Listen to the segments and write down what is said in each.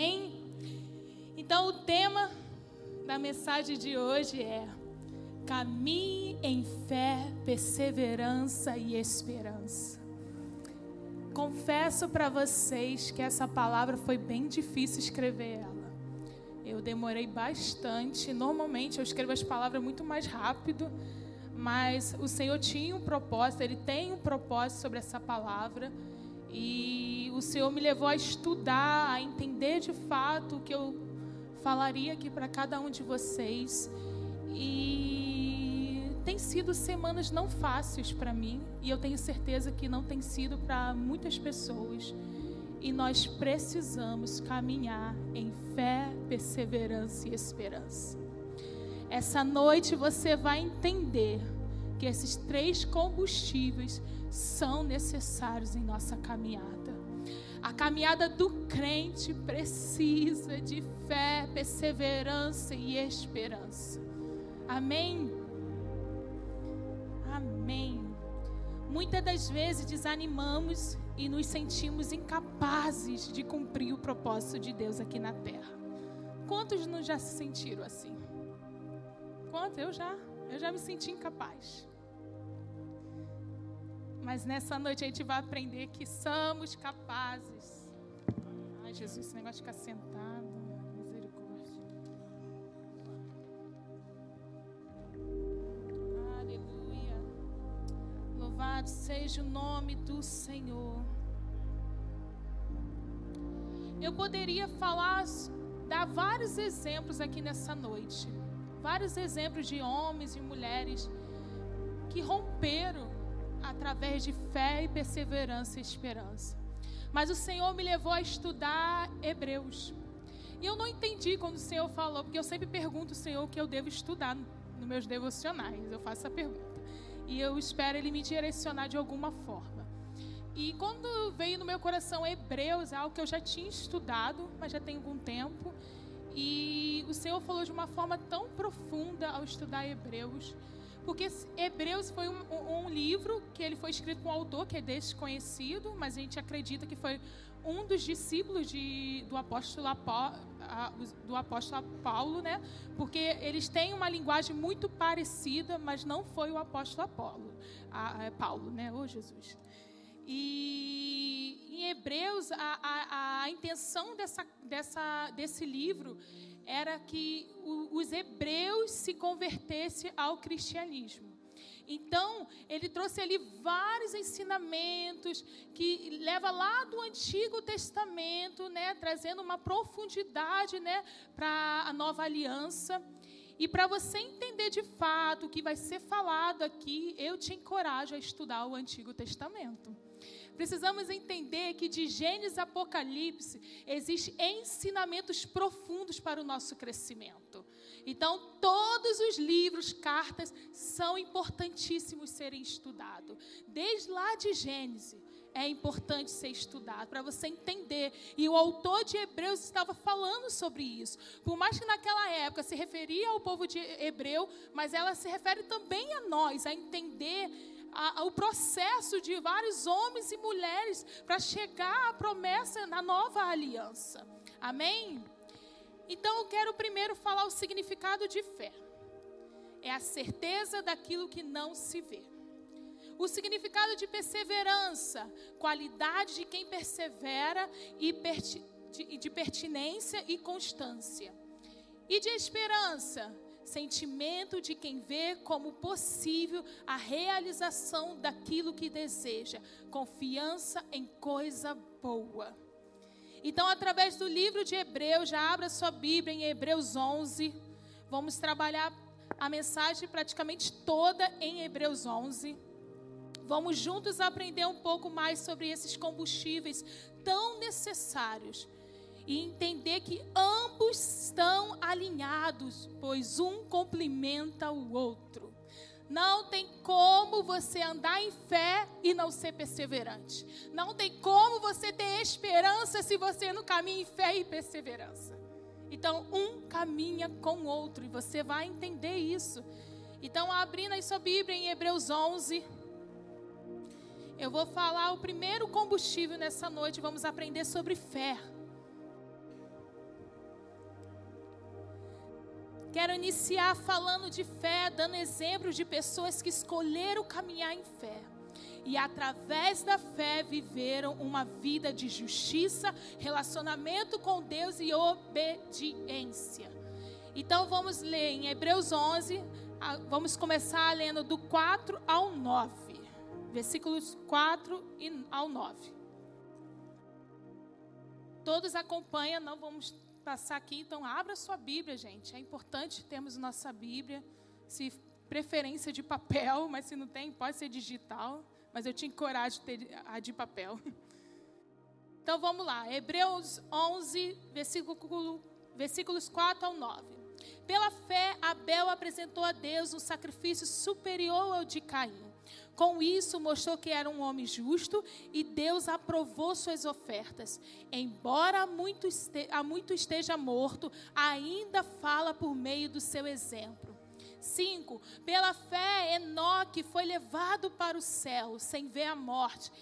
Então, o tema da mensagem de hoje é: caminhe em fé, perseverança e esperança. Confesso para vocês que essa palavra foi bem difícil escrever ela. Eu demorei bastante. Normalmente eu escrevo as palavras muito mais rápido, mas o Senhor tinha um propósito, Ele tem um propósito sobre essa palavra. E o Senhor me levou a estudar, a entender de fato o que eu falaria aqui para cada um de vocês. E tem sido semanas não fáceis para mim, e eu tenho certeza que não tem sido para muitas pessoas. E nós precisamos caminhar em fé, perseverança e esperança. Essa noite você vai entender que esses três combustíveis são necessários em nossa caminhada. A caminhada do crente precisa de fé, perseverança e esperança. Amém? Amém. Muitas das vezes desanimamos e nos sentimos incapazes de cumprir o propósito de Deus aqui na terra. Quantos não já se sentiram assim? Quantos? Eu já. Eu já me senti incapaz. Mas nessa noite a gente vai aprender que somos capazes. Ai, Jesus, esse negócio de ficar sentado. Misericórdia. Aleluia. Louvado seja o nome do Senhor. Eu poderia falar, dar vários exemplos aqui nessa noite. Vários exemplos de homens e mulheres que romperam através de fé e perseverança e esperança. Mas o Senhor me levou a estudar Hebreus. E eu não entendi quando o Senhor falou, porque eu sempre pergunto ao Senhor o que eu devo estudar nos meus devocionais. Eu faço essa pergunta. E eu espero Ele me direcionar de alguma forma. E quando veio no meu coração Hebreus, é algo que eu já tinha estudado, mas já tem algum tempo. E o Senhor falou de uma forma tão profunda ao estudar Hebreus porque Hebreus foi um, um, livro que ele foi escrito com um autor que é desconhecido, mas a gente acredita que foi um dos discípulos de, do, apóstolo, do apóstolo Paulo, né? Porque eles têm uma linguagem muito parecida, mas não foi o apóstolo Apolo, a, a Paulo, né? Ô Jesus. E em Hebreus, a, a, a intenção dessa, dessa, desse livro era que os hebreus se convertessem ao cristianismo. Então, ele trouxe ali vários ensinamentos que leva lá do Antigo Testamento, né, trazendo uma profundidade, né, para a nova aliança. E para você entender de fato o que vai ser falado aqui, eu te encorajo a estudar o Antigo Testamento. Precisamos entender que de Gênesis a Apocalipse existem ensinamentos profundos para o nosso crescimento. Então, todos os livros, cartas, são importantíssimos serem estudados. Desde lá de Gênesis, é importante ser estudado para você entender. E o autor de Hebreus estava falando sobre isso. Por mais que naquela época se referia ao povo de Hebreu, mas ela se refere também a nós, a entender a, a, o processo de vários homens e mulheres para chegar à promessa na nova aliança. Amém? Então eu quero primeiro falar o significado de fé. É a certeza daquilo que não se vê. O significado de perseverança, qualidade de quem persevera e de, de pertinência e constância. E de esperança, sentimento de quem vê como possível a realização daquilo que deseja, confiança em coisa boa. Então, através do livro de Hebreus, já abra sua Bíblia em Hebreus 11. Vamos trabalhar a mensagem praticamente toda em Hebreus 11. Vamos juntos aprender um pouco mais sobre esses combustíveis tão necessários e entender que ambos estão alinhados, pois um complementa o outro. Não tem como você andar em fé e não ser perseverante. Não tem como você ter esperança se você não caminha em fé e perseverança. Então, um caminha com o outro e você vai entender isso. Então, abrindo aí sua Bíblia em Hebreus 11, eu vou falar o primeiro combustível nessa noite. Vamos aprender sobre fé. Quero iniciar falando de fé, dando exemplos de pessoas que escolheram caminhar em fé. E através da fé viveram uma vida de justiça, relacionamento com Deus e obediência. Então vamos ler em Hebreus 11, vamos começar lendo do 4 ao 9. Versículos 4 ao 9. Todos acompanham, não vamos passar aqui, então abra sua Bíblia, gente. É importante termos nossa Bíblia, se preferência de papel, mas se não tem, pode ser digital. Mas eu tinha coragem de ter a de papel. Então vamos lá, Hebreus 11, versículo, versículos 4 ao 9. Pela fé, Abel apresentou a Deus um sacrifício superior ao de Caim. Com isso, mostrou que era um homem justo e Deus aprovou suas ofertas. Embora muito, esteja, muito esteja morto, ainda fala por meio do seu exemplo. 5. Pela fé, Enoque foi levado para o céu sem ver a morte.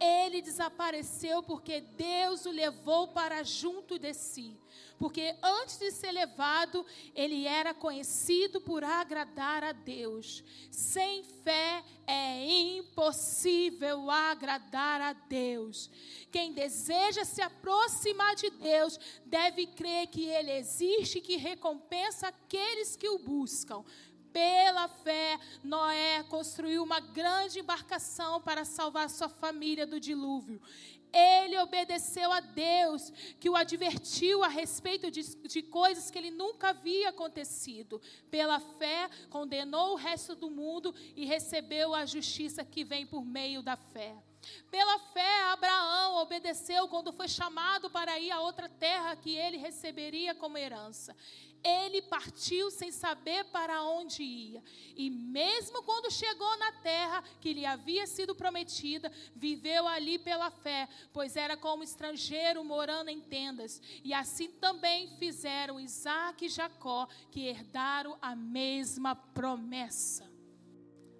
Ele desapareceu porque Deus o levou para junto de si porque antes de ser levado, ele era conhecido por agradar a Deus. Sem fé é impossível agradar a Deus. Quem deseja se aproximar de Deus deve crer que Ele existe e que recompensa aqueles que o buscam. Pela fé, Noé construiu uma grande embarcação para salvar sua família do dilúvio. Ele obedeceu a Deus, que o advertiu a respeito de, de, coisas que ele nunca havia acontecido. Pela fé, condenou o resto do mundo e recebeu a justiça que vem por meio da fé. Pela fé, Abraão obedeceu quando foi chamado para ir a outra terra que ele receberia como herança. Ele partiu sem saber para onde ia. E mesmo quando chegou na terra que lhe havia sido prometida, viveu ali pela fé, pois era como estrangeiro morando em tendas. E assim também fizeram Isaac e Jacó, que herdaram a mesma promessa.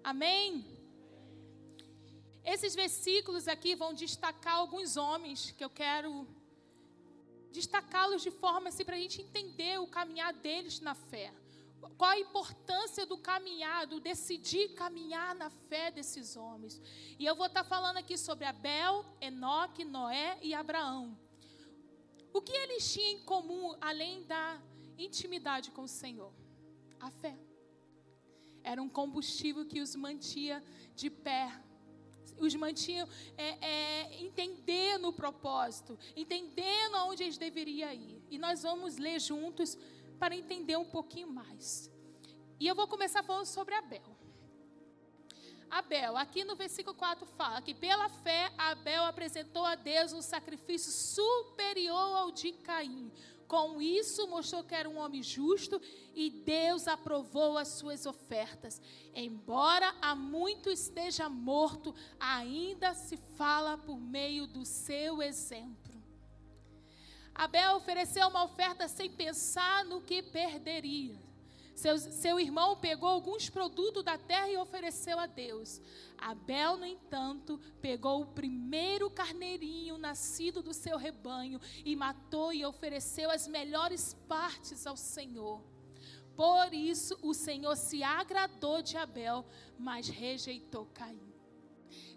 Amém? Esses versículos aqui vão destacar alguns homens que eu quero destacá-los de forma assim para a gente entender o caminhar deles na fé. Qual a importância do caminhar, do decidir caminhar na fé desses homens. E eu vou estar falando aqui sobre Abel, Enoque, Noé e Abraão. O que eles tinham em comum, além da intimidade com o Senhor? A fé. Era um combustível que os mantia de pé, os mantinham é, é, entendendo o propósito, entendendo aonde eles deveriam ir. E nós vamos ler juntos para entender um pouquinho mais. E eu vou começar falando sobre Abel. Abel, aqui no versículo 4 fala que pela fé Abel apresentou a Deus um sacrifício superior ao de Caim, com isso, mostrou que era um homem justo e Deus aprovou as suas ofertas. Embora há muito esteja morto, ainda se fala por meio do seu exemplo. Abel ofereceu uma oferta sem pensar no que perderia. Seu, seu irmão pegou alguns produtos da terra e ofereceu a Deus. Abel, no entanto, pegou o primeiro carneirinho nascido do seu rebanho e matou e ofereceu as melhores partes ao Senhor. Por isso o Senhor se agradou de Abel, mas rejeitou Caim.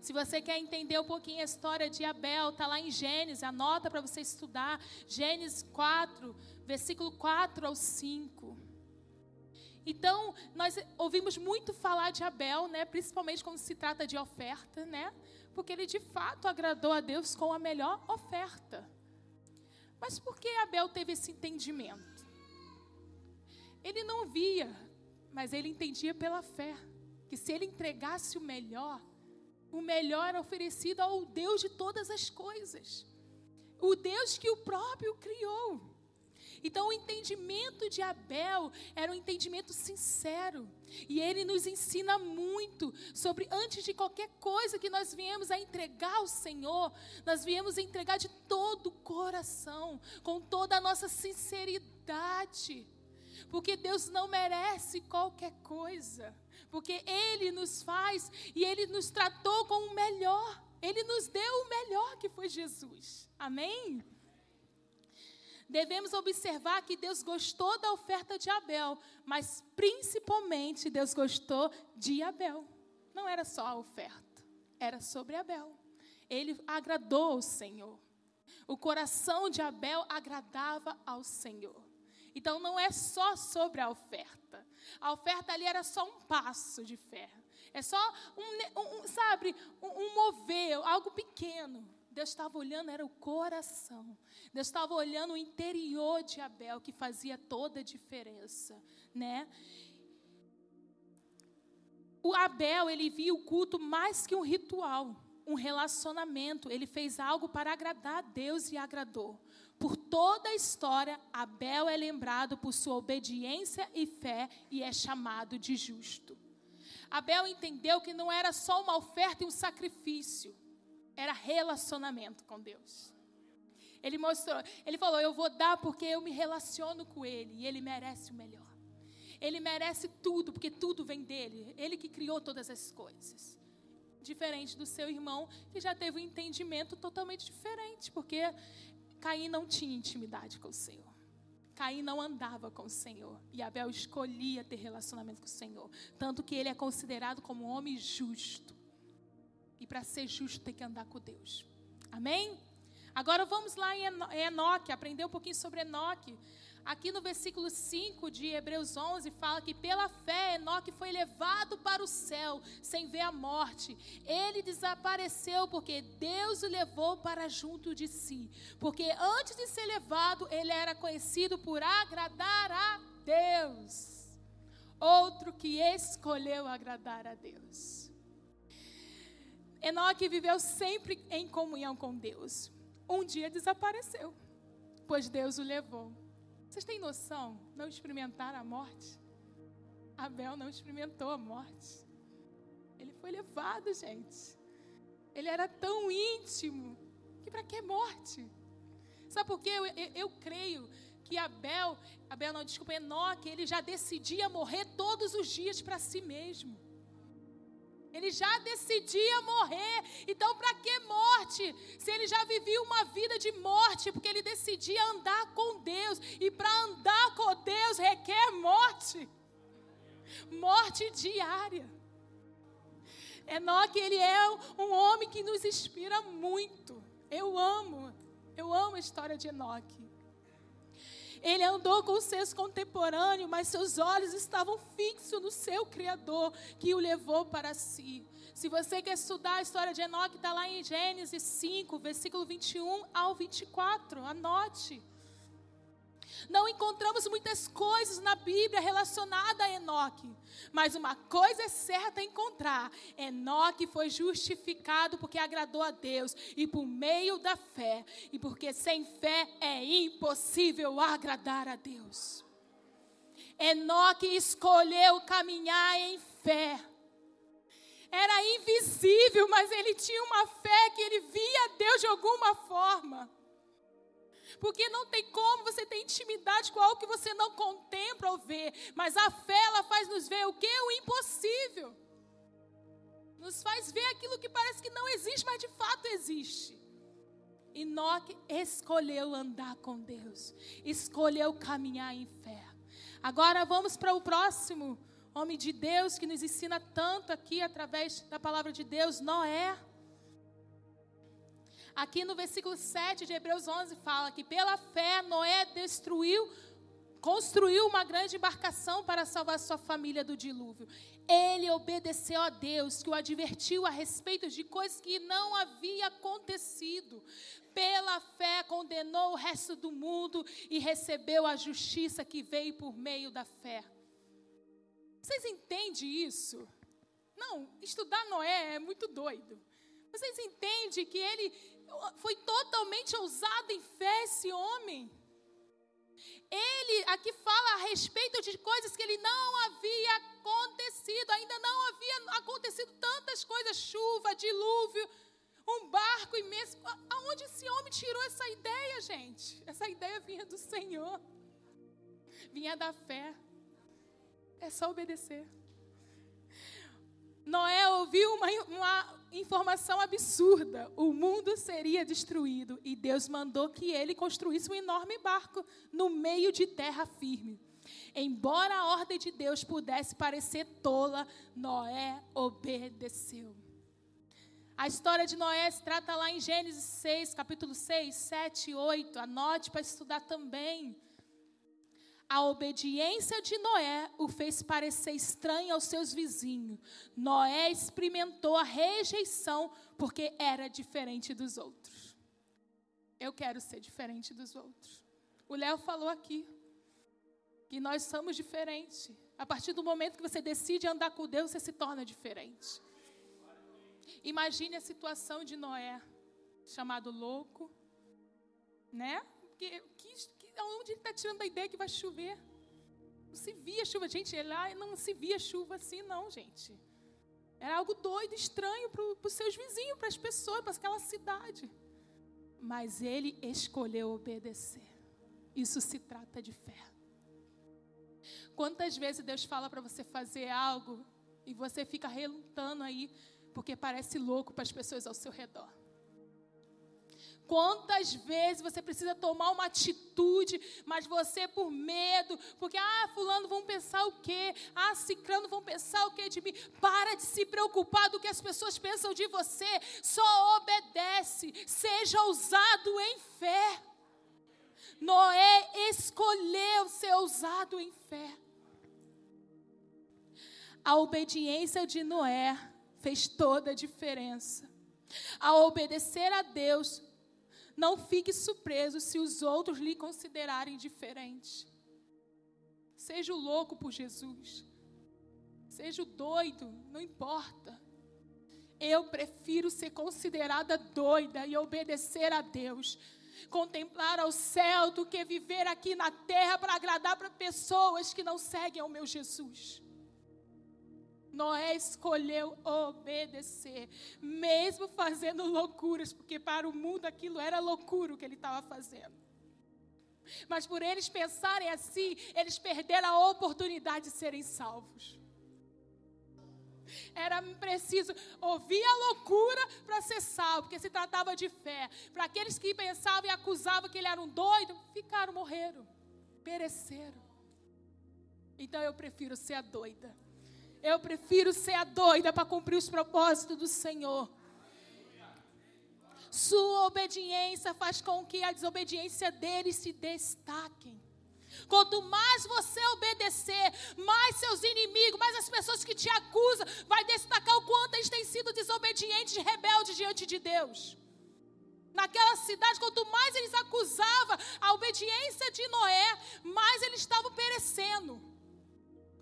Se você quer entender um pouquinho a história de Abel, está lá em Gênesis, anota para você estudar. Gênesis 4, versículo 4 ao 5. Então, nós ouvimos muito falar de Abel, né, principalmente quando se trata de oferta, né? Porque ele de fato agradou a Deus com a melhor oferta. Mas por que Abel teve esse entendimento? Ele não via, mas ele entendia pela fé que se ele entregasse o melhor, o melhor era oferecido ao Deus de todas as coisas. O Deus que o próprio criou. Então, o entendimento de Abel era um entendimento sincero. E ele nos ensina muito sobre, antes de qualquer coisa que nós viemos a entregar ao Senhor, nós viemos a entregar de todo o coração, com toda a nossa sinceridade. Porque Deus não merece qualquer coisa. Porque Ele nos faz e Ele nos tratou com o melhor. Ele nos deu o melhor que foi Jesus. Amém? Devemos observar que Deus gostou da oferta de Abel, mas principalmente Deus gostou de Abel. Não era só a oferta, era sobre Abel. Ele agradou ao Senhor. O coração de Abel agradava ao Senhor. Então não é só sobre a oferta. A oferta ali era só um passo de fé. É só um, um sabe, um, um mover, algo pequeno. Deus estava olhando, era o coração. Deus estava olhando o interior de Abel, que fazia toda a diferença, né? O Abel, ele via o culto mais que um ritual, um relacionamento. Ele fez algo para agradar a Deus e agradou. Por toda a história, Abel é lembrado por sua obediência e fé e é chamado de justo. Abel entendeu que não era só uma oferta e um sacrifício, era relacionamento com Deus. Ele mostrou, ele falou: Eu vou dar porque eu me relaciono com Ele e Ele merece o melhor. Ele merece tudo, porque tudo vem dele. Ele que criou todas as coisas. Diferente do seu irmão, que já teve um entendimento totalmente diferente, porque Caim não tinha intimidade com o Senhor. Caim não andava com o Senhor. E Abel escolhia ter relacionamento com o Senhor. Tanto que ele é considerado como um homem justo. E para ser justo tem que andar com Deus. Amém? Agora vamos lá em Enoque, aprender um pouquinho sobre Enoque. Aqui no versículo 5 de Hebreus 11 fala que pela fé Enoque foi levado para o céu sem ver a morte. Ele desapareceu porque Deus o levou para junto de si. Porque antes de ser levado, ele era conhecido por agradar a Deus. Outro que escolheu agradar a Deus. Enoque viveu sempre em comunhão com Deus. Um dia desapareceu, pois Deus o levou. Vocês têm noção? Não experimentaram a morte? Abel não experimentou a morte. Ele foi levado, gente. Ele era tão íntimo que para que morte? Sabe por quê? Eu, eu, eu, creio que Abel, Abel não, desculpa, Enoque, ele já decidia morrer todos os dias para si mesmo. Ele já decidia morrer. Então, para que morte? Se ele já vivia uma vida de morte, porque ele decidia andar com Deus. E para andar com Deus requer morte. Morte diária. Enoque, ele é um homem que nos inspira muito. Eu amo, eu amo a história de Enoque. Ele andou com seus contemporâneos, mas seus olhos estavam fixos no seu Criador, que o levou para si. Se você quer estudar a história de Enoque, está lá em Gênesis 5, versículo 21 ao 24. Anote. Não encontramos muitas coisas na Bíblia relacionadas a Enoque. Mas uma coisa é certa encontrar: Enoque foi justificado porque agradou a Deus e por meio da fé. E porque sem fé é impossível agradar a Deus. Enoque escolheu caminhar em fé. Era invisível, mas ele tinha uma fé que ele via Deus de alguma forma. Porque não tem como você ter intimidade com algo que você não contempla ou vê. Mas a fé, ela faz nos ver o que? O impossível. Nos faz ver aquilo que parece que não existe, mas de fato existe. Enoque escolheu andar com Deus. Escolheu caminhar em fé. Agora vamos para o próximo homem de Deus que nos ensina tanto aqui através da palavra de Deus, Noé. Aqui no versículo 7 de Hebreus 11 fala que pela fé Noé destruiu, construiu uma grande embarcação para salvar sua família do dilúvio. Ele obedeceu a Deus, que o advertiu a respeito de coisas que não havia acontecido. Pela fé condenou o resto do mundo e recebeu a justiça que veio por meio da fé. Vocês entendem isso? Não, estudar Noé é muito doido. Vocês entendem que ele foi totalmente ousado em fé esse homem. Ele aqui fala a respeito de coisas que ele não havia acontecido, ainda não havia acontecido tantas coisas, chuva, dilúvio, um barco imenso. Aonde esse homem tirou essa ideia, gente? Essa ideia vinha do Senhor. Vinha da fé. É só obedecer. Noé ouviu uma, uma informação absurda: o mundo seria destruído e Deus mandou que ele construísse um enorme barco no meio de terra firme. Embora a ordem de Deus pudesse parecer tola, Noé obedeceu. A história de Noé se trata lá em Gênesis 6, capítulo 6, 7 e 8. Anote para estudar também. A obediência de Noé o fez parecer estranho aos seus vizinhos. Noé experimentou a rejeição porque era diferente dos outros. Eu quero ser diferente dos outros. O Léo falou aqui que nós somos diferentes. A partir do momento que você decide andar com Deus, você se torna diferente. Imagine a situação de Noé, chamado louco, né? Que, que, que, onde ele está tirando a ideia que vai chover? Não se via chuva. Gente, lá não se via chuva assim, não, gente. Era algo doido, estranho para os seus vizinhos, para as pessoas, para aquela cidade. Mas ele escolheu obedecer. Isso se trata de fé. Quantas vezes Deus fala para você fazer algo e você fica relutando aí, porque parece louco para as pessoas ao seu redor. Quantas vezes você precisa tomar uma atitude, mas você por medo, porque ah, fulano vão pensar o quê? Ah, ciclano vão pensar o quê de mim? Para de se preocupar do que as pessoas pensam de você. Só obedece, seja ousado em fé. Noé escolheu ser ousado em fé. A obediência de Noé fez toda a diferença. Ao obedecer a Deus, não fique surpreso se os outros lhe considerarem diferente. Seja o louco por Jesus. Seja o doido, não importa. Eu prefiro ser considerada doida e obedecer a Deus. Contemplar ao céu do que viver aqui na terra para agradar para pessoas que não seguem ao meu Jesus. Noé escolheu obedecer, mesmo fazendo loucuras, porque para o mundo aquilo era loucura o que ele estava fazendo. Mas por eles pensarem assim, eles perderam a oportunidade de serem salvos. Era preciso ouvir a loucura para ser salvo, porque se tratava de fé. Para aqueles que pensavam e acusavam que ele era um doido, ficaram, morreram, pereceram. Então eu prefiro ser a doida eu prefiro ser a doida para cumprir os propósitos do Senhor. Sua obediência faz com que a desobediência deles se destaquem. Quanto mais você obedecer, mais seus inimigos, mais as pessoas que te acusam, vai destacar o quanto eles têm sido desobedientes e rebeldes diante de Deus. Naquela cidade, quanto mais eles acusavam a obediência de Noé, mais eles estavam perecendo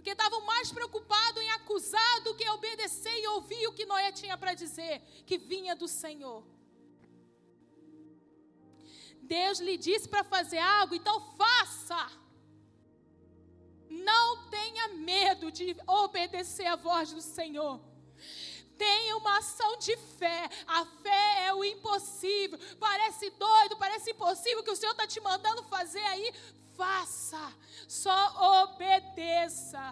porque estavam mais preocupados em acusar do que obedecer e ouvir o que Noé tinha para dizer, que vinha do Senhor. Deus lhe disse para fazer algo, então faça. Não tenha medo de obedecer a voz do Senhor. Tenha uma ação de fé. A fé é o impossível. Parece doido, parece impossível que o Senhor está te mandando fazer aí faça, só obedeça.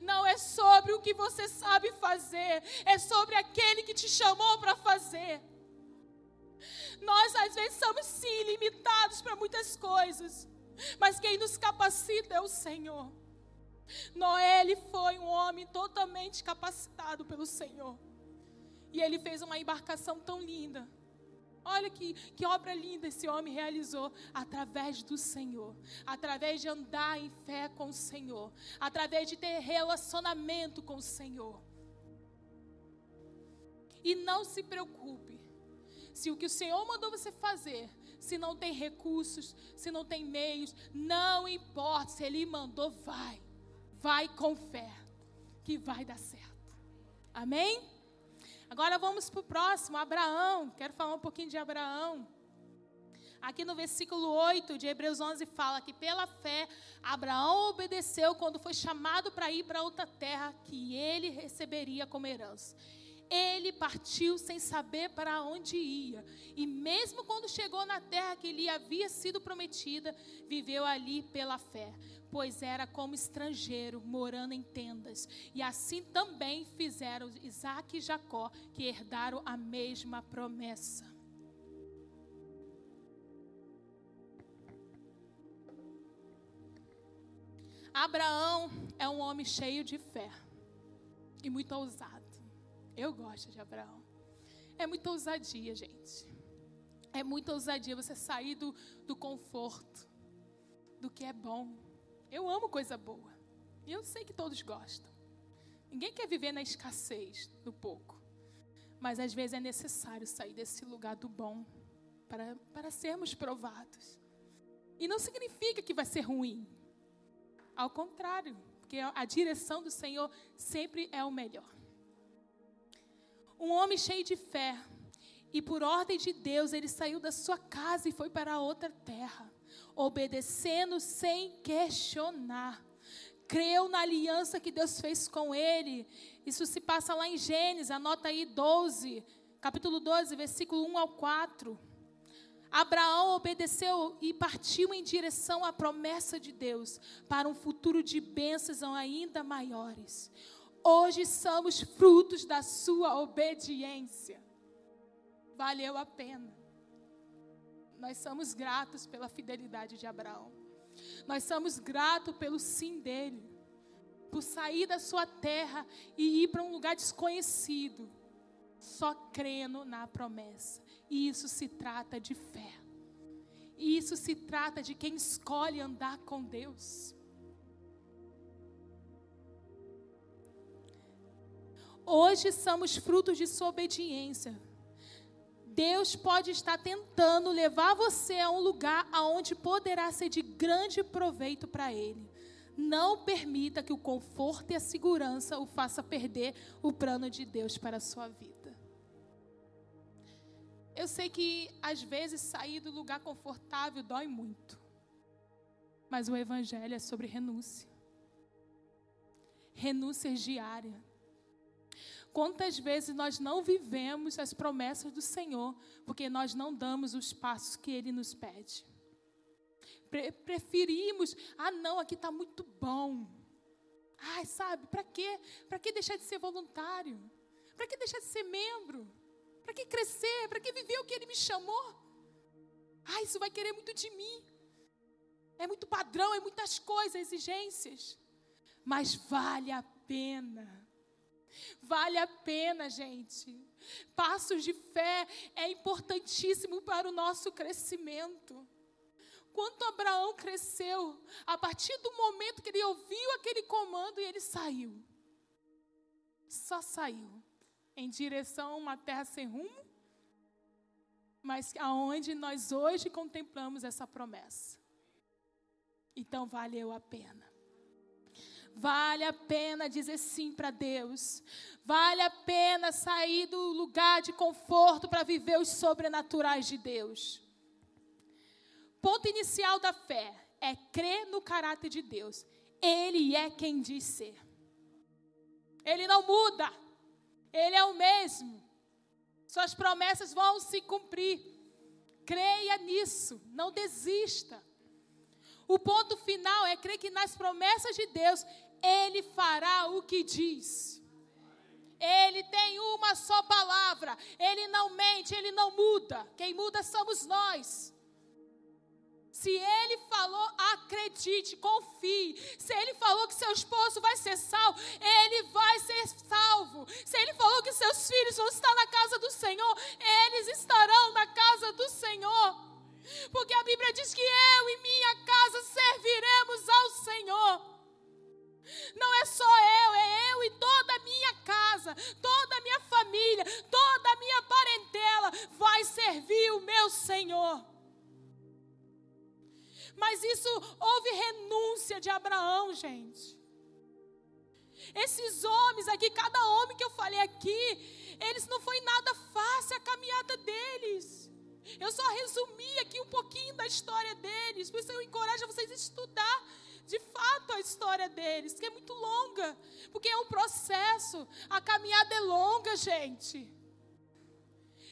Não é sobre o que você sabe fazer, é sobre aquele que te chamou para fazer. Nós às vezes somos sim limitados para muitas coisas, mas quem nos capacita é o Senhor. Noé ele foi um homem totalmente capacitado pelo Senhor. E ele fez uma embarcação tão linda Olha que, que obra linda esse homem realizou através do Senhor, através de andar em fé com o Senhor, através de ter relacionamento com o Senhor. E não se preocupe, se o que o Senhor mandou você fazer, se não tem recursos, se não tem meios, não importa, se Ele mandou, vai, vai com fé, que vai dar certo. Amém? Agora vamos para o próximo, Abraão. Quero falar um pouquinho de Abraão. Aqui no versículo 8 de Hebreus 11 fala que pela fé Abraão obedeceu quando foi chamado para ir para outra terra que ele receberia como herança. Ele partiu sem saber para onde ia. E mesmo quando chegou na terra que lhe havia sido prometida, viveu ali pela fé, pois era como estrangeiro, morando em tendas. E assim também fizeram Isaac e Jacó, que herdaram a mesma promessa. Abraão é um homem cheio de fé e muito ousado. Eu gosto de Abraão. É muita ousadia, gente. É muita ousadia você sair do, do conforto, do que é bom. Eu amo coisa boa. E eu sei que todos gostam. Ninguém quer viver na escassez do pouco. Mas às vezes é necessário sair desse lugar do bom para, para sermos provados. E não significa que vai ser ruim. Ao contrário, porque a direção do Senhor sempre é o melhor. Um homem cheio de fé, e por ordem de Deus, ele saiu da sua casa e foi para outra terra, obedecendo sem questionar. Creu na aliança que Deus fez com ele. Isso se passa lá em Gênesis, anota aí 12, capítulo 12, versículo 1 ao 4. Abraão obedeceu e partiu em direção à promessa de Deus para um futuro de bênçãos ainda maiores. Hoje somos frutos da sua obediência. Valeu a pena. Nós somos gratos pela fidelidade de Abraão. Nós somos gratos pelo sim dele, por sair da sua terra e ir para um lugar desconhecido, só crendo na promessa. E isso se trata de fé. E isso se trata de quem escolhe andar com Deus. Hoje somos frutos de sua obediência. Deus pode estar tentando levar você a um lugar aonde poderá ser de grande proveito para Ele. Não permita que o conforto e a segurança o faça perder o plano de Deus para a sua vida. Eu sei que às vezes sair do lugar confortável dói muito. Mas o Evangelho é sobre renúncia. Renúncia diária. Quantas vezes nós não vivemos as promessas do Senhor porque nós não damos os passos que Ele nos pede? Pre preferimos, ah, não, aqui está muito bom. Ai, sabe, para quê? Para que deixar de ser voluntário? Para que deixar de ser membro? Para que crescer? Para que viver o que Ele me chamou? Ah, isso vai querer muito de mim. É muito padrão, é muitas coisas, exigências. Mas vale a pena. Vale a pena, gente. Passos de fé é importantíssimo para o nosso crescimento. Quanto Abraão cresceu a partir do momento que ele ouviu aquele comando e ele saiu. Só saiu em direção a uma terra sem rumo, mas aonde nós hoje contemplamos essa promessa. Então valeu a pena. Vale a pena dizer sim para Deus. Vale a pena sair do lugar de conforto para viver os sobrenaturais de Deus. Ponto inicial da fé é crer no caráter de Deus. Ele é quem diz ser. Ele não muda. Ele é o mesmo. Suas promessas vão se cumprir. Creia nisso, não desista. O ponto final é crer que nas promessas de Deus, Ele fará o que diz. Ele tem uma só palavra, Ele não mente, Ele não muda. Quem muda somos nós. Se ele falou, acredite, confie. Se ele falou que seu esposo vai ser salvo, ele vai ser salvo. Se ele falou que seus filhos vão estar na casa do Senhor, eles estarão na casa do Senhor. Porque a Bíblia diz que eu e minha casa serviremos ao Senhor. Não é só eu, é eu e toda a minha casa, toda a minha família, toda a minha parentela vai servir o meu Senhor. Mas isso houve renúncia de Abraão, gente. Esses homens aqui, cada homem que eu falei aqui, eles não foi nada fácil a caminhada deles. Eu só resumi aqui um pouquinho da história deles, por isso eu encorajo vocês a estudar. De fato a história deles, que é muito longa, porque é um processo, a caminhada é longa, gente.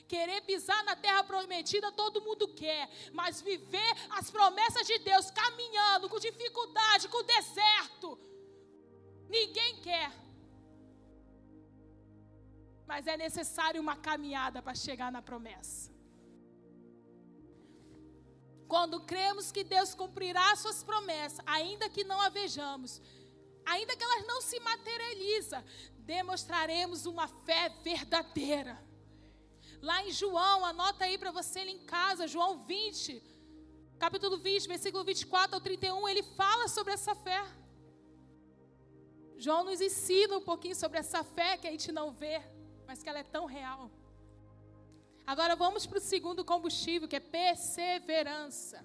Querer pisar na terra prometida todo mundo quer, mas viver as promessas de Deus caminhando com dificuldade, com deserto, ninguém quer. Mas é necessário uma caminhada para chegar na promessa. Quando cremos que Deus cumprirá suas promessas, ainda que não a vejamos, ainda que elas não se materializem, demonstraremos uma fé verdadeira. Lá em João, anota aí para você em casa, João 20, capítulo 20, versículo 24 ao 31, ele fala sobre essa fé. João nos ensina um pouquinho sobre essa fé que a gente não vê, mas que ela é tão real. Agora vamos para o segundo combustível, que é perseverança.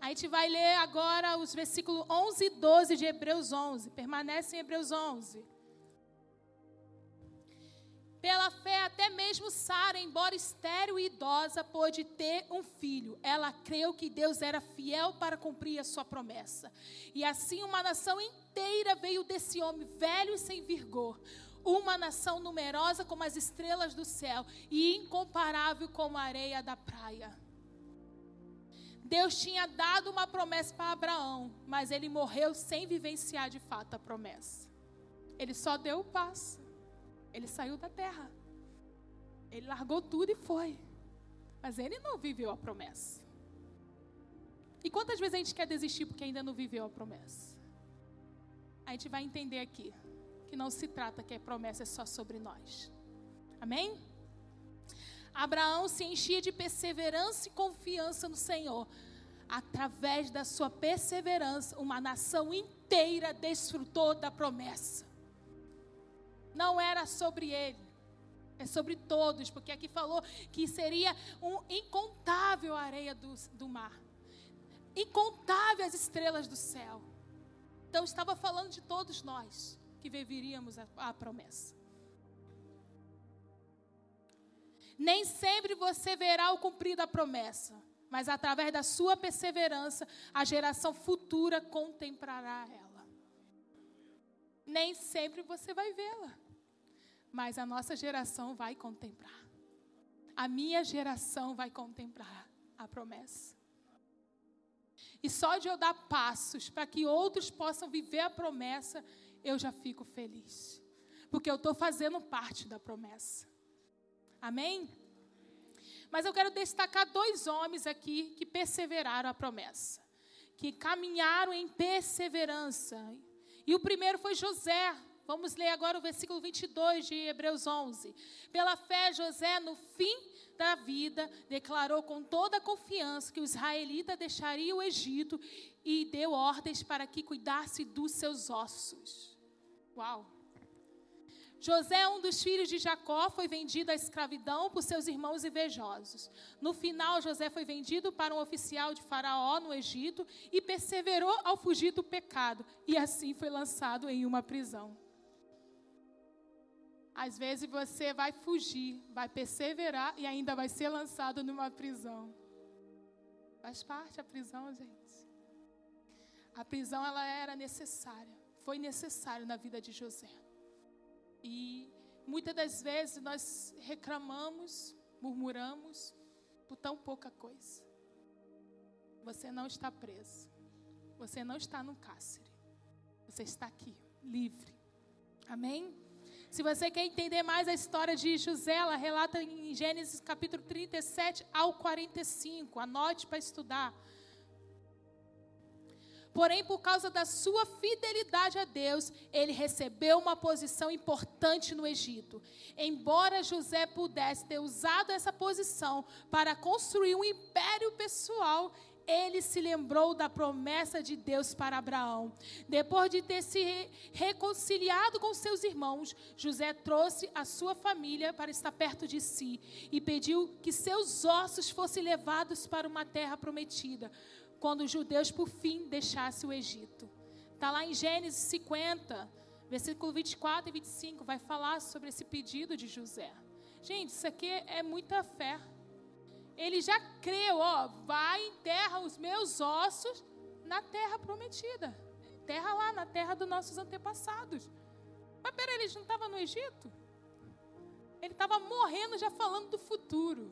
A gente vai ler agora os versículos 11 e 12 de Hebreus 11. Permanece em Hebreus 11. Pela fé, até mesmo Sara, embora estéril e idosa, pôde ter um filho. Ela creu que Deus era fiel para cumprir a sua promessa. E assim uma nação inteira veio desse homem velho e sem vigor. Uma nação numerosa como as estrelas do céu e incomparável como a areia da praia. Deus tinha dado uma promessa para Abraão, mas ele morreu sem vivenciar de fato a promessa. Ele só deu o passo. Ele saiu da terra. Ele largou tudo e foi. Mas ele não viveu a promessa. E quantas vezes a gente quer desistir porque ainda não viveu a promessa? A gente vai entender aqui que não se trata que a promessa é só sobre nós. Amém? Abraão se enchia de perseverança e confiança no Senhor. Através da sua perseverança, uma nação inteira desfrutou da promessa não era sobre ele, é sobre todos, porque aqui falou que seria um incontável a areia do, do mar, incontável as estrelas do céu. Então estava falando de todos nós que viveríamos a, a promessa. Nem sempre você verá o cumprir da promessa, mas através da sua perseverança, a geração futura contemplará ela. Nem sempre você vai vê-la mas a nossa geração vai contemplar. A minha geração vai contemplar a promessa. E só de eu dar passos para que outros possam viver a promessa, eu já fico feliz. Porque eu estou fazendo parte da promessa. Amém? Mas eu quero destacar dois homens aqui que perseveraram a promessa, que caminharam em perseverança. E o primeiro foi José. Vamos ler agora o versículo 22 de Hebreus 11. Pela fé, José, no fim da vida, declarou com toda a confiança que o israelita deixaria o Egito e deu ordens para que cuidasse dos seus ossos. Uau! José, um dos filhos de Jacó, foi vendido à escravidão por seus irmãos invejosos. No final, José foi vendido para um oficial de Faraó no Egito e perseverou ao fugir do pecado, e assim foi lançado em uma prisão. Às vezes você vai fugir, vai perseverar e ainda vai ser lançado numa prisão. Faz parte a prisão, gente. A prisão ela era necessária, foi necessária na vida de José. E muitas das vezes nós reclamamos, murmuramos por tão pouca coisa. Você não está preso. Você não está no cárcere. Você está aqui, livre. Amém? Se você quer entender mais a história de José, ela relata em Gênesis capítulo 37 ao 45. Anote para estudar. Porém, por causa da sua fidelidade a Deus, ele recebeu uma posição importante no Egito. Embora José pudesse ter usado essa posição para construir um império pessoal, ele se lembrou da promessa de Deus para Abraão. Depois de ter se reconciliado com seus irmãos, José trouxe a sua família para estar perto de si e pediu que seus ossos fossem levados para uma terra prometida, quando os judeus por fim deixassem o Egito. Está lá em Gênesis 50, versículo 24 e 25, vai falar sobre esse pedido de José. Gente, isso aqui é muita fé ele já creu, ó, vai enterra os meus ossos na terra prometida. Terra lá, na terra dos nossos antepassados. Mas peraí, ele não estava no Egito? Ele estava morrendo já falando do futuro.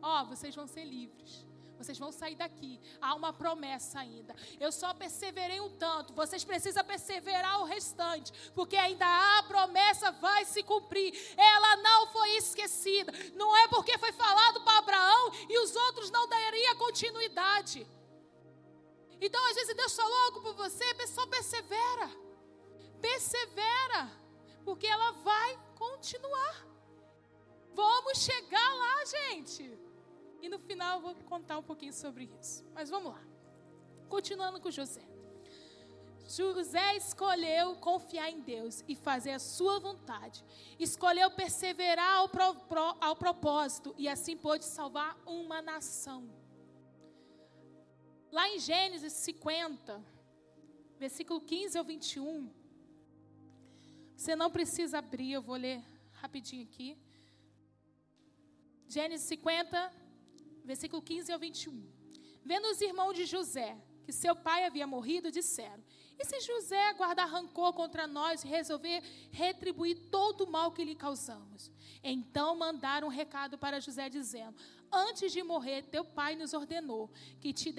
Ó, vocês vão ser livres. Vocês vão sair daqui. Há uma promessa ainda. Eu só perseverei um tanto. Vocês precisam perseverar o restante. Porque ainda há promessa, vai se cumprir. Ela não foi esquecida. Não é porque foi falado para Abraão e os outros não dariam continuidade. Então, às vezes, Deus falou algo para você, só persevera. Persevera. Porque ela vai continuar. Vamos chegar lá, gente. E no final eu vou contar um pouquinho sobre isso. Mas vamos lá. Continuando com José. José escolheu confiar em Deus e fazer a sua vontade. Escolheu perseverar ao, pro, pro, ao propósito e assim pôde salvar uma nação. Lá em Gênesis 50, versículo 15 ao 21. Você não precisa abrir, eu vou ler rapidinho aqui. Gênesis 50, versículo 15 ao 21. Vendo os irmãos de José que seu pai havia morrido, disseram: E se José guardar rancor contra nós e resolver retribuir todo o mal que lhe causamos? Então mandaram um recado para José, dizendo: Antes de morrer, teu pai nos ordenou que te,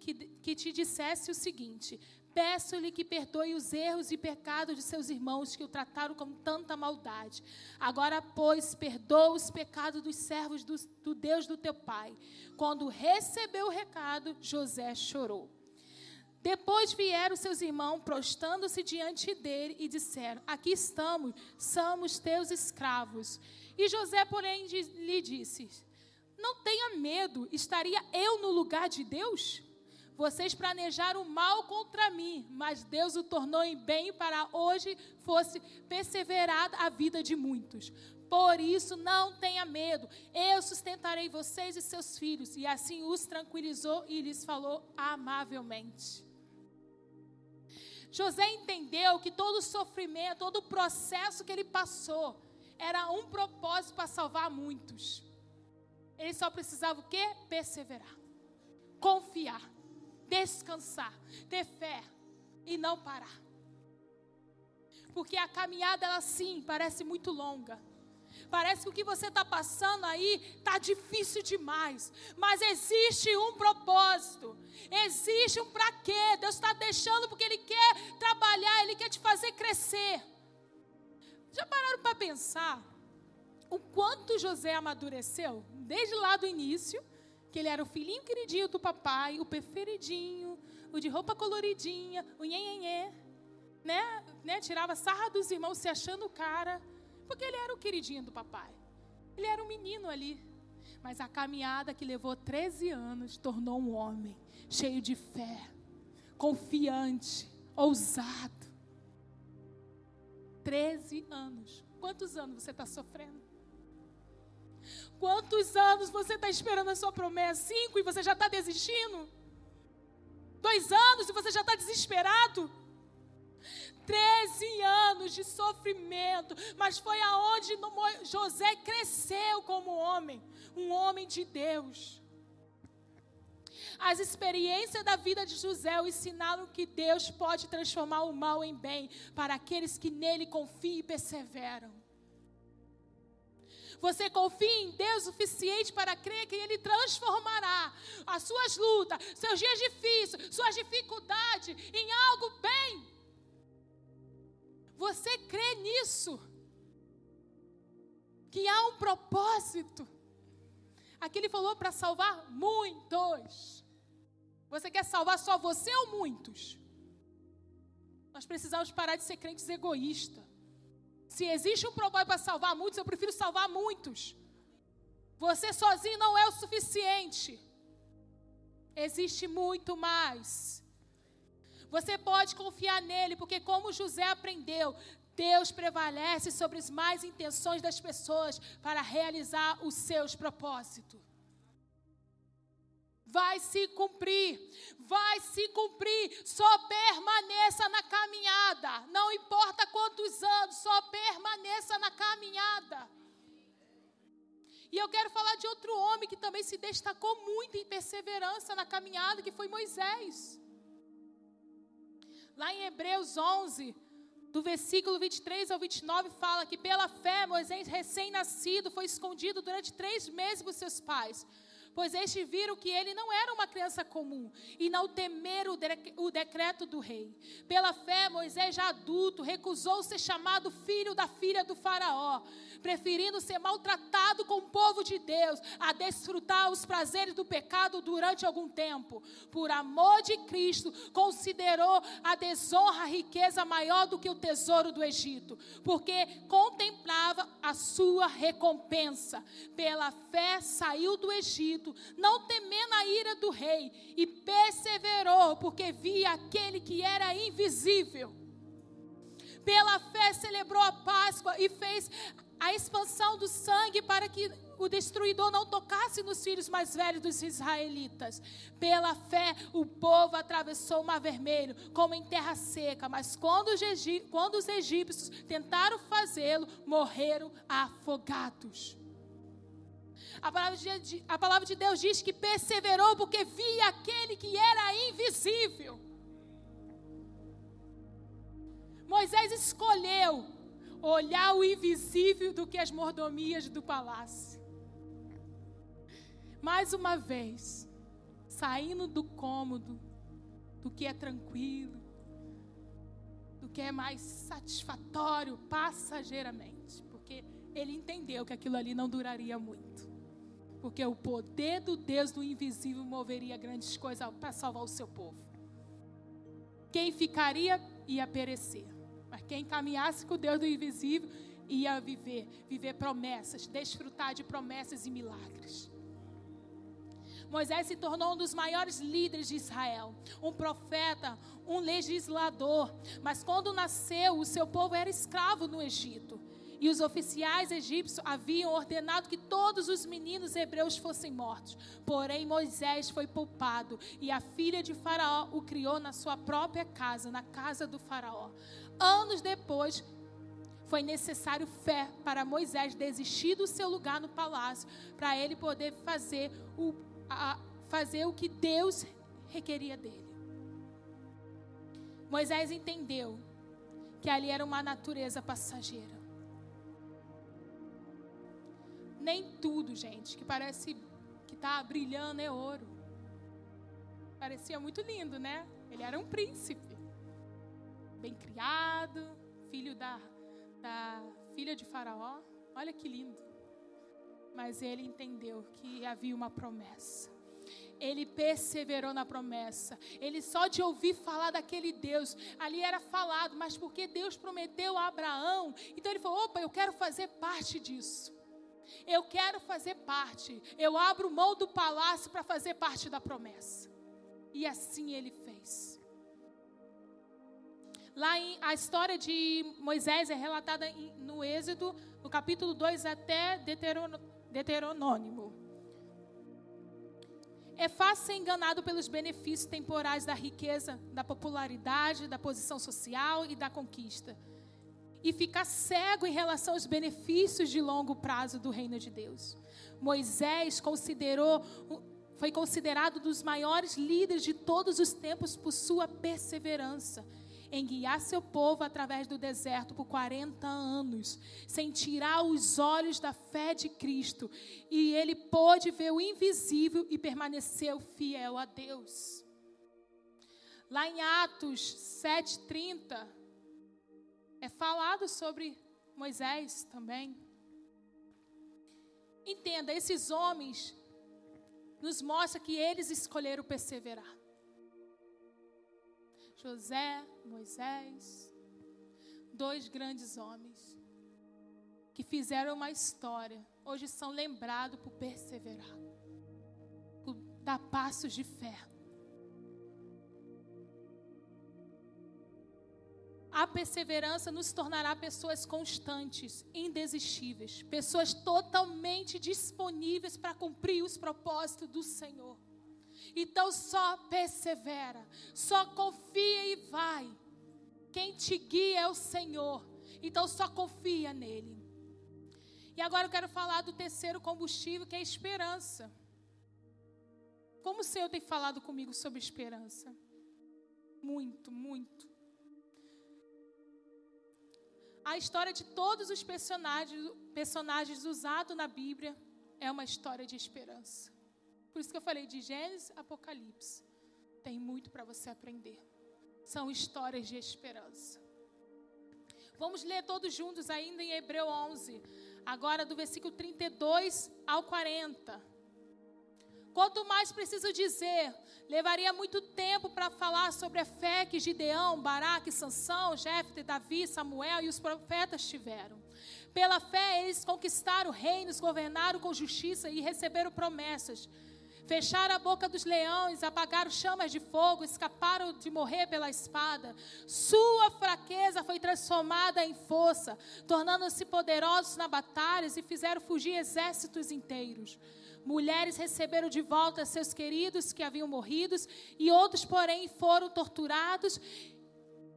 que, que te dissesse o seguinte: Peço-lhe que perdoe os erros e pecados de seus irmãos que o trataram com tanta maldade. Agora, pois, perdoa os pecados dos servos do, do Deus do teu pai. Quando recebeu o recado, José chorou. Depois vieram seus irmãos, prostando-se diante dele, e disseram: Aqui estamos, somos teus escravos. E José, porém, lhe disse: Não tenha medo, estaria eu no lugar de Deus? Vocês planejaram mal contra mim, mas Deus o tornou em bem para hoje fosse perseverada a vida de muitos. Por isso, não tenha medo, eu sustentarei vocês e seus filhos. E assim os tranquilizou e lhes falou amavelmente. José entendeu que todo o sofrimento, todo o processo que ele passou, era um propósito para salvar muitos. Ele só precisava o quê? Perseverar, confiar descansar, ter fé e não parar. Porque a caminhada, ela sim, parece muito longa. Parece que o que você está passando aí está difícil demais. Mas existe um propósito. Existe um para quê. Deus está deixando porque Ele quer trabalhar, Ele quer te fazer crescer. Já pararam para pensar o quanto José amadureceu? Desde lá do início, que ele era o filhinho queridinho do papai, o preferidinho, o de roupa coloridinha, o nhenhenhê, né? né? Tirava sarra dos irmãos se achando o cara, porque ele era o queridinho do papai. Ele era um menino ali. Mas a caminhada que levou 13 anos tornou um homem cheio de fé, confiante, ousado. 13 anos. Quantos anos você está sofrendo? Quantos anos você está esperando a sua promessa? Cinco e você já está desistindo? Dois anos e você já está desesperado? Treze anos de sofrimento, mas foi aonde José cresceu como homem, um homem de Deus. As experiências da vida de José o ensinaram que Deus pode transformar o mal em bem para aqueles que nele confiam e perseveram. Você confia em Deus o suficiente para crer que Ele transformará as suas lutas, seus dias difíceis, suas dificuldades em algo bem. Você crê nisso? Que há um propósito. Aqui ele falou para salvar muitos. Você quer salvar só você ou muitos? Nós precisamos parar de ser crentes egoístas. Se existe um propósito para salvar muitos, eu prefiro salvar muitos. Você sozinho não é o suficiente. Existe muito mais. Você pode confiar nele, porque, como José aprendeu, Deus prevalece sobre as mais intenções das pessoas para realizar os seus propósitos vai se cumprir, vai se cumprir. Só permaneça na caminhada, não importa quantos anos, só permaneça na caminhada. E eu quero falar de outro homem que também se destacou muito em perseverança na caminhada, que foi Moisés. Lá em Hebreus 11, do versículo 23 ao 29, fala que pela fé Moisés, recém-nascido, foi escondido durante três meses por seus pais pois estes viram que ele não era uma criança comum e não temeram o decreto do rei. Pela fé, Moisés, já adulto, recusou ser chamado filho da filha do Faraó, preferindo ser maltratado com o povo de Deus a desfrutar os prazeres do pecado durante algum tempo. Por amor de Cristo, considerou a desonra a riqueza maior do que o tesouro do Egito, porque contemplava a sua recompensa. Pela fé, saiu do Egito não temendo a ira do rei, e perseverou, porque via aquele que era invisível. Pela fé celebrou a Páscoa e fez a expansão do sangue para que o destruidor não tocasse nos filhos mais velhos dos israelitas. Pela fé, o povo atravessou o mar vermelho, como em terra seca, mas quando os, egípcios tentaram fazê-lo, morreram afogados. A palavra, de, a palavra de Deus diz que perseverou porque via aquele que era invisível. Moisés escolheu olhar o invisível do que as mordomias do palácio. Mais uma vez, saindo do cômodo, do que é tranquilo, do que é mais satisfatório passageiramente, porque ele entendeu que aquilo ali não duraria muito porque o poder do Deus do invisível moveria grandes coisas para salvar o seu povo. Quem ficaria ia perecer, mas quem caminhasse com o Deus do invisível ia viver, viver promessas, desfrutar de promessas e milagres. Moisés se tornou um dos maiores líderes de Israel, um profeta, um legislador. Mas quando nasceu, o seu povo era escravo no Egito. E os oficiais egípcios haviam ordenado que todos os meninos hebreus fossem mortos. Porém, Moisés foi poupado e a filha de Faraó o criou na sua própria casa, na casa do Faraó. Anos depois, foi necessário fé para Moisés desistir do seu lugar no palácio, para ele poder fazer o, a, fazer o que Deus requeria dele. Moisés entendeu que ali era uma natureza passageira nem tudo, gente, que parece que está brilhando é ouro. Parecia muito lindo, né? Ele era um príncipe, bem criado, filho da, da filha de Faraó. Olha que lindo. Mas ele entendeu que havia uma promessa. Ele perseverou na promessa. Ele só de ouvir falar daquele Deus, ali era falado, mas porque Deus prometeu a Abraão, então ele falou: opa, eu quero fazer parte disso. Eu quero fazer parte. Eu abro mão do palácio para fazer parte da promessa. E assim ele fez. Lá em, a história de Moisés é relatada em, no Êxodo, no capítulo 2 até Deuteronômio. É fácil ser enganado pelos benefícios temporais da riqueza, da popularidade, da posição social e da conquista e ficar cego em relação aos benefícios de longo prazo do reino de Deus. Moisés considerou, foi considerado dos maiores líderes de todos os tempos por sua perseverança em guiar seu povo através do deserto por 40 anos, sem tirar os olhos da fé de Cristo. E ele pôde ver o invisível e permaneceu fiel a Deus. Lá em Atos 7,30, é falado sobre Moisés também. Entenda, esses homens nos mostra que eles escolheram perseverar. José, Moisés, dois grandes homens que fizeram uma história, hoje são lembrados por perseverar, por dar passos de fé. A perseverança nos tornará pessoas constantes, indesistíveis, pessoas totalmente disponíveis para cumprir os propósitos do Senhor. Então só persevera, só confia e vai. Quem te guia é o Senhor. Então só confia nele. E agora eu quero falar do terceiro combustível, que é a esperança. Como o Senhor tem falado comigo sobre esperança? Muito, muito. A história de todos os personagens, personagens usados na Bíblia é uma história de esperança. Por isso que eu falei de Gênesis, Apocalipse. Tem muito para você aprender. São histórias de esperança. Vamos ler todos juntos ainda em Hebreu 11, agora do versículo 32 ao 40. Quanto mais preciso dizer, levaria muito tempo para falar sobre a fé que Gideão, Baraque, Sansão, Jefte, Davi, Samuel e os profetas tiveram. Pela fé eles conquistaram reinos, governaram com justiça e receberam promessas. Fecharam a boca dos leões, apagaram chamas de fogo, escaparam de morrer pela espada. Sua fraqueza foi transformada em força, tornando-se poderosos na batalha e fizeram fugir exércitos inteiros. Mulheres receberam de volta seus queridos que haviam morrido, e outros, porém, foram torturados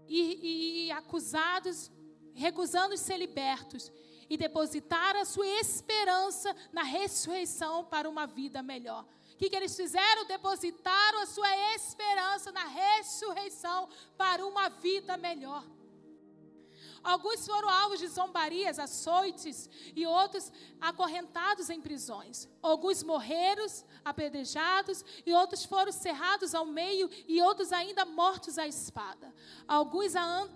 e, e acusados, recusando ser libertos, e depositaram a sua esperança na ressurreição para uma vida melhor. O que, que eles fizeram? Depositaram a sua esperança na ressurreição para uma vida melhor. Alguns foram alvos de zombarias, açoites e outros acorrentados em prisões. Alguns morreram apedrejados e outros foram cerrados ao meio e outros ainda mortos à espada. Alguns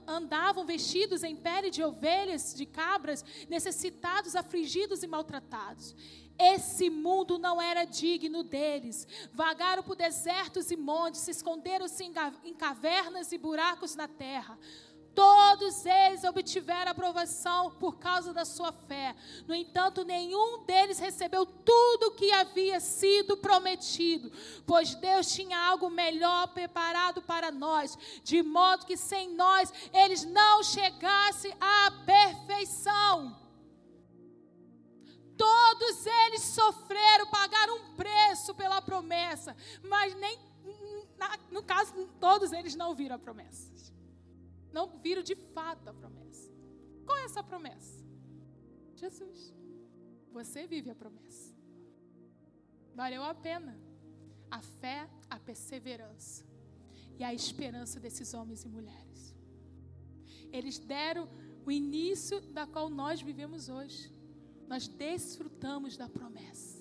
andavam vestidos em pele de ovelhas, de cabras, necessitados, afligidos e maltratados. Esse mundo não era digno deles. Vagaram por desertos e montes, se esconderam-se em cavernas e buracos na terra. Todos eles obtiveram aprovação por causa da sua fé. No entanto, nenhum deles recebeu tudo o que havia sido prometido, pois Deus tinha algo melhor preparado para nós, de modo que sem nós eles não chegassem à perfeição. Todos eles sofreram, pagaram um preço pela promessa, mas nem no caso todos eles não viram a promessa não viram de fato a promessa. Qual é essa promessa? Jesus. Você vive a promessa. Valeu a pena. A fé, a perseverança e a esperança desses homens e mulheres. Eles deram o início da qual nós vivemos hoje. Nós desfrutamos da promessa.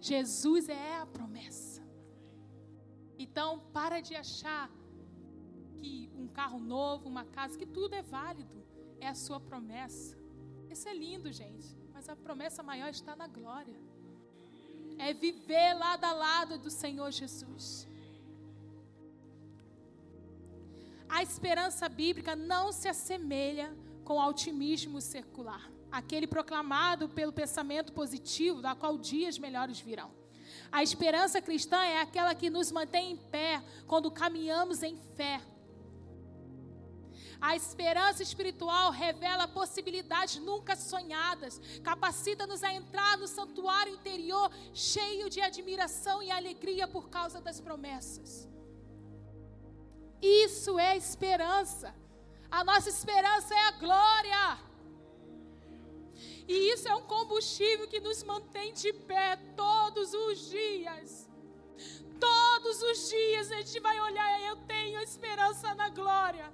Jesus é a promessa. Então, para de achar que um carro novo, uma casa, que tudo é válido. É a sua promessa. Isso é lindo, gente. Mas a promessa maior está na glória. É viver lado a lado do Senhor Jesus. A esperança bíblica não se assemelha com o otimismo secular, aquele proclamado pelo pensamento positivo, da qual dias melhores virão. A esperança cristã é aquela que nos mantém em pé quando caminhamos em fé, a esperança espiritual revela possibilidades nunca sonhadas, capacita-nos a entrar no santuário interior cheio de admiração e alegria por causa das promessas. Isso é esperança. A nossa esperança é a glória. E isso é um combustível que nos mantém de pé todos os dias. Todos os dias a gente vai olhar, eu tenho esperança na glória.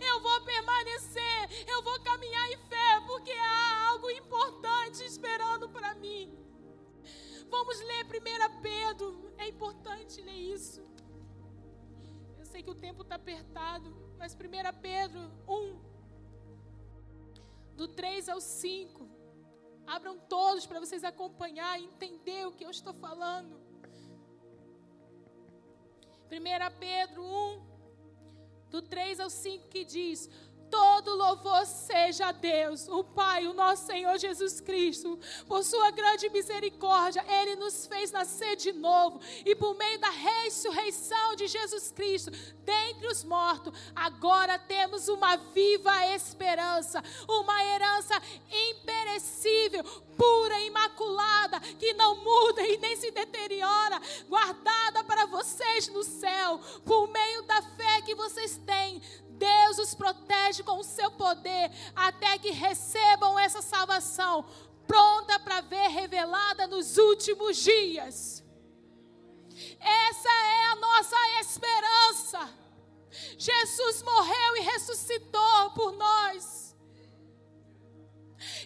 Eu vou permanecer, eu vou caminhar em fé, porque há algo importante esperando para mim. Vamos ler 1 Pedro, é importante ler isso. Eu sei que o tempo está apertado, mas 1 Pedro 1, do 3 ao 5. Abram todos para vocês acompanhar e entender o que eu estou falando. 1 Pedro 1, do 3 ao 5, que diz: Todo louvor seja a Deus, o Pai, o nosso Senhor Jesus Cristo, por sua grande misericórdia, Ele nos fez nascer de novo e por meio da ressurreição de Jesus Cristo, dentre os mortos, agora temos uma viva esperança, uma herança imperecível, pura, imaculada, que não muda e nem se deteriora, guardada para vocês no céu, por meio da fé que vocês têm Deus os protege com o seu poder até que recebam essa salvação pronta para ver revelada nos últimos dias. Essa é a nossa esperança. Jesus morreu e ressuscitou por nós.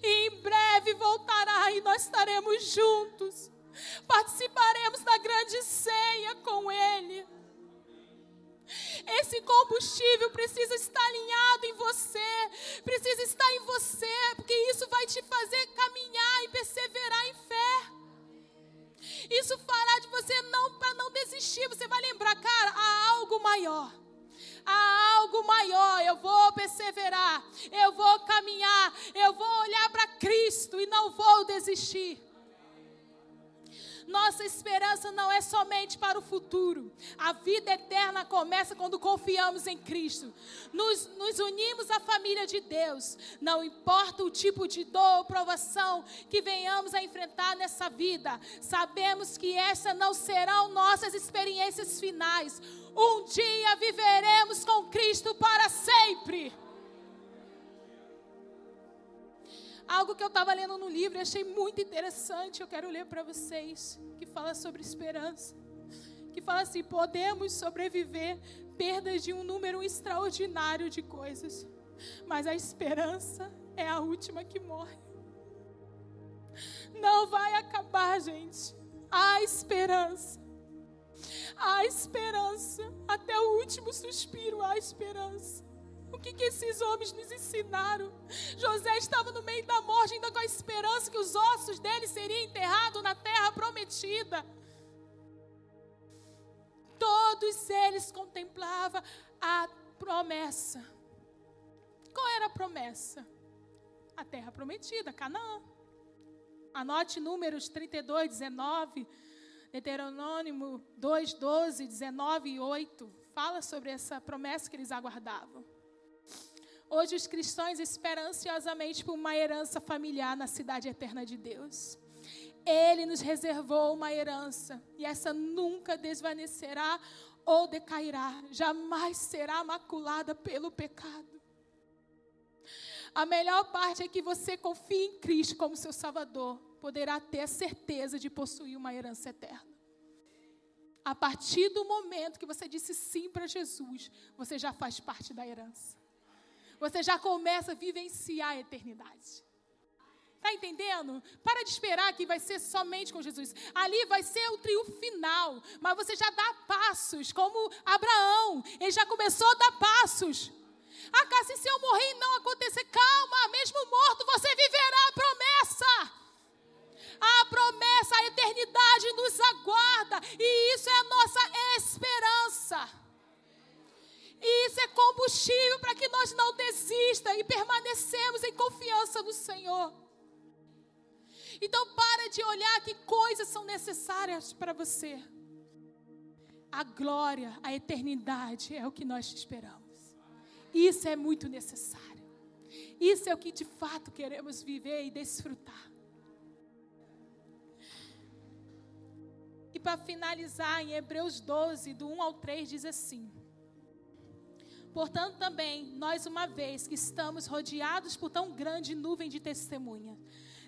E em breve voltará e nós estaremos juntos. Participaremos da grande ceia com Ele. Esse combustível precisa estar alinhado em você, precisa estar em você, porque isso vai te fazer caminhar e perseverar em fé. Isso fará de você não para não desistir. Você vai lembrar, cara, há algo maior. Há algo maior. Eu vou perseverar. Eu vou caminhar. Eu vou olhar para Cristo e não vou desistir. Nossa esperança não é somente para o futuro. A vida eterna começa quando confiamos em Cristo. Nos, nos unimos à família de Deus. Não importa o tipo de dor ou provação que venhamos a enfrentar nessa vida, sabemos que essas não serão nossas experiências finais. Um dia viveremos com Cristo para sempre. Algo que eu estava lendo no livro e achei muito interessante. Eu quero ler para vocês, que fala sobre esperança. Que fala assim: podemos sobreviver perdas de um número extraordinário de coisas, mas a esperança é a última que morre. Não vai acabar, gente. Há esperança. Há esperança. Até o último suspiro há esperança. Que, que esses homens nos ensinaram? José estava no meio da morte, ainda com a esperança que os ossos dele seriam enterrados na terra prometida. Todos eles contemplavam a promessa. Qual era a promessa? A terra prometida, Canaã. Anote números 32, 19, Deuteronômio 2, 12, 19 e 8. Fala sobre essa promessa que eles aguardavam. Hoje os cristãos esperam ansiosamente por uma herança familiar na cidade eterna de Deus. Ele nos reservou uma herança e essa nunca desvanecerá ou decairá, jamais será maculada pelo pecado. A melhor parte é que você confie em Cristo como seu Salvador, poderá ter a certeza de possuir uma herança eterna. A partir do momento que você disse sim para Jesus, você já faz parte da herança você já começa a vivenciar a eternidade. Está entendendo? Para de esperar que vai ser somente com Jesus. Ali vai ser o triunfo final. Mas você já dá passos, como Abraão. Ele já começou a dar passos. Ah, Cássia, se eu morrer e não acontecer, calma, mesmo morto, você viverá a promessa. A promessa, a eternidade nos aguarda. E isso é a nossa esperança. E isso é combustível para que nós não desista e permanecemos em confiança no Senhor. Então para de olhar que coisas são necessárias para você. A glória, a eternidade é o que nós esperamos. Isso é muito necessário. Isso é o que de fato queremos viver e desfrutar. E para finalizar, em Hebreus 12, do 1 ao 3, diz assim: Portanto, também, nós, uma vez que estamos rodeados por tão grande nuvem de testemunha,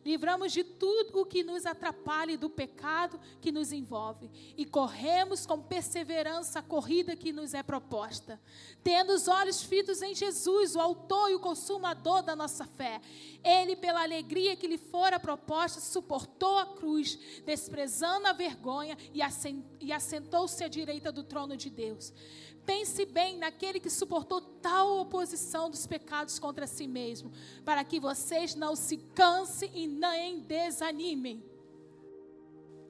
livramos de tudo o que nos atrapalha e do pecado que nos envolve, e corremos com perseverança a corrida que nos é proposta, tendo os olhos fitos em Jesus, o autor e o consumador da nossa fé. Ele, pela alegria que lhe fora proposta, suportou a cruz, desprezando a vergonha, e assentou-se à direita do trono de Deus. Pense bem naquele que suportou tal oposição dos pecados contra si mesmo, para que vocês não se cansem e nem desanimem.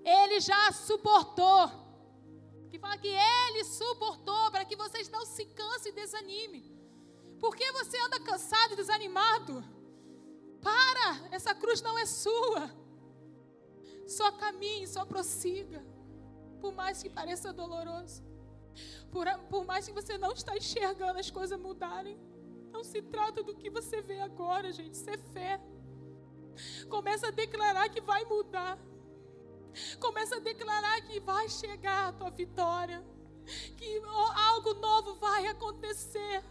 Ele já suportou. Que fala que ele suportou para que vocês não se cansem e desanimem. Por que você anda cansado e desanimado? Para, essa cruz não é sua. Só caminhe, só prossiga. Por mais que pareça doloroso. Por, por mais que você não está enxergando as coisas mudarem, não se trata do que você vê agora, gente. Isso é fé. Começa a declarar que vai mudar. Começa a declarar que vai chegar a tua vitória. Que algo novo vai acontecer.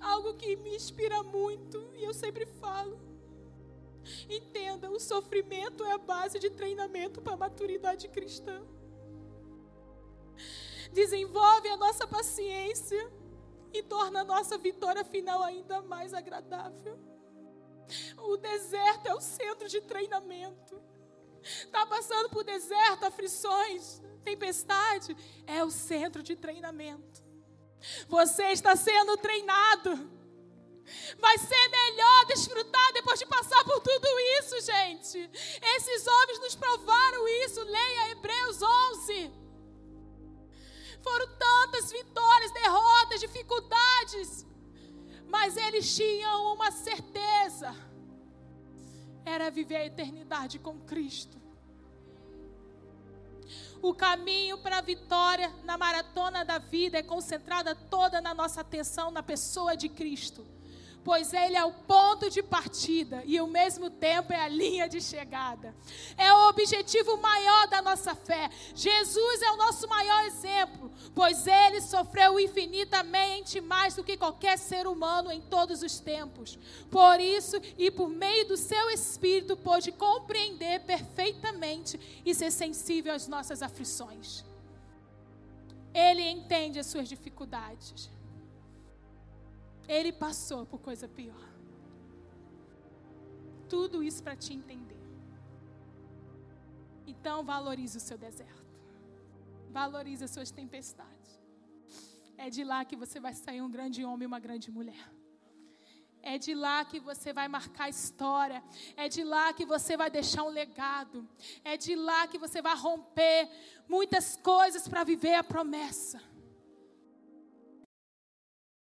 Algo que me inspira muito e eu sempre falo. Entenda, o sofrimento é a base de treinamento para a maturidade cristã desenvolve a nossa paciência e torna a nossa vitória final ainda mais agradável. O deserto é o centro de treinamento. Está passando por deserto, aflições, tempestade, é o centro de treinamento. Você está sendo treinado. Vai ser melhor desfrutar depois de passar por tudo isso, gente. Esses homens nos provaram isso. Leia Hebreus 11. Foram tantas vitórias, derrotas, dificuldades. Mas eles tinham uma certeza: era viver a eternidade com Cristo. O caminho para a vitória na maratona da vida é concentrada toda na nossa atenção na pessoa de Cristo pois ele é o ponto de partida e ao mesmo tempo é a linha de chegada. É o objetivo maior da nossa fé. Jesus é o nosso maior exemplo, pois ele sofreu infinitamente mais do que qualquer ser humano em todos os tempos. Por isso, e por meio do seu espírito, pôde compreender perfeitamente e ser sensível às nossas aflições. Ele entende as suas dificuldades. Ele passou por coisa pior. Tudo isso para te entender. Então valorize o seu deserto. Valorize as suas tempestades. É de lá que você vai sair um grande homem e uma grande mulher. É de lá que você vai marcar história. É de lá que você vai deixar um legado. É de lá que você vai romper muitas coisas para viver a promessa.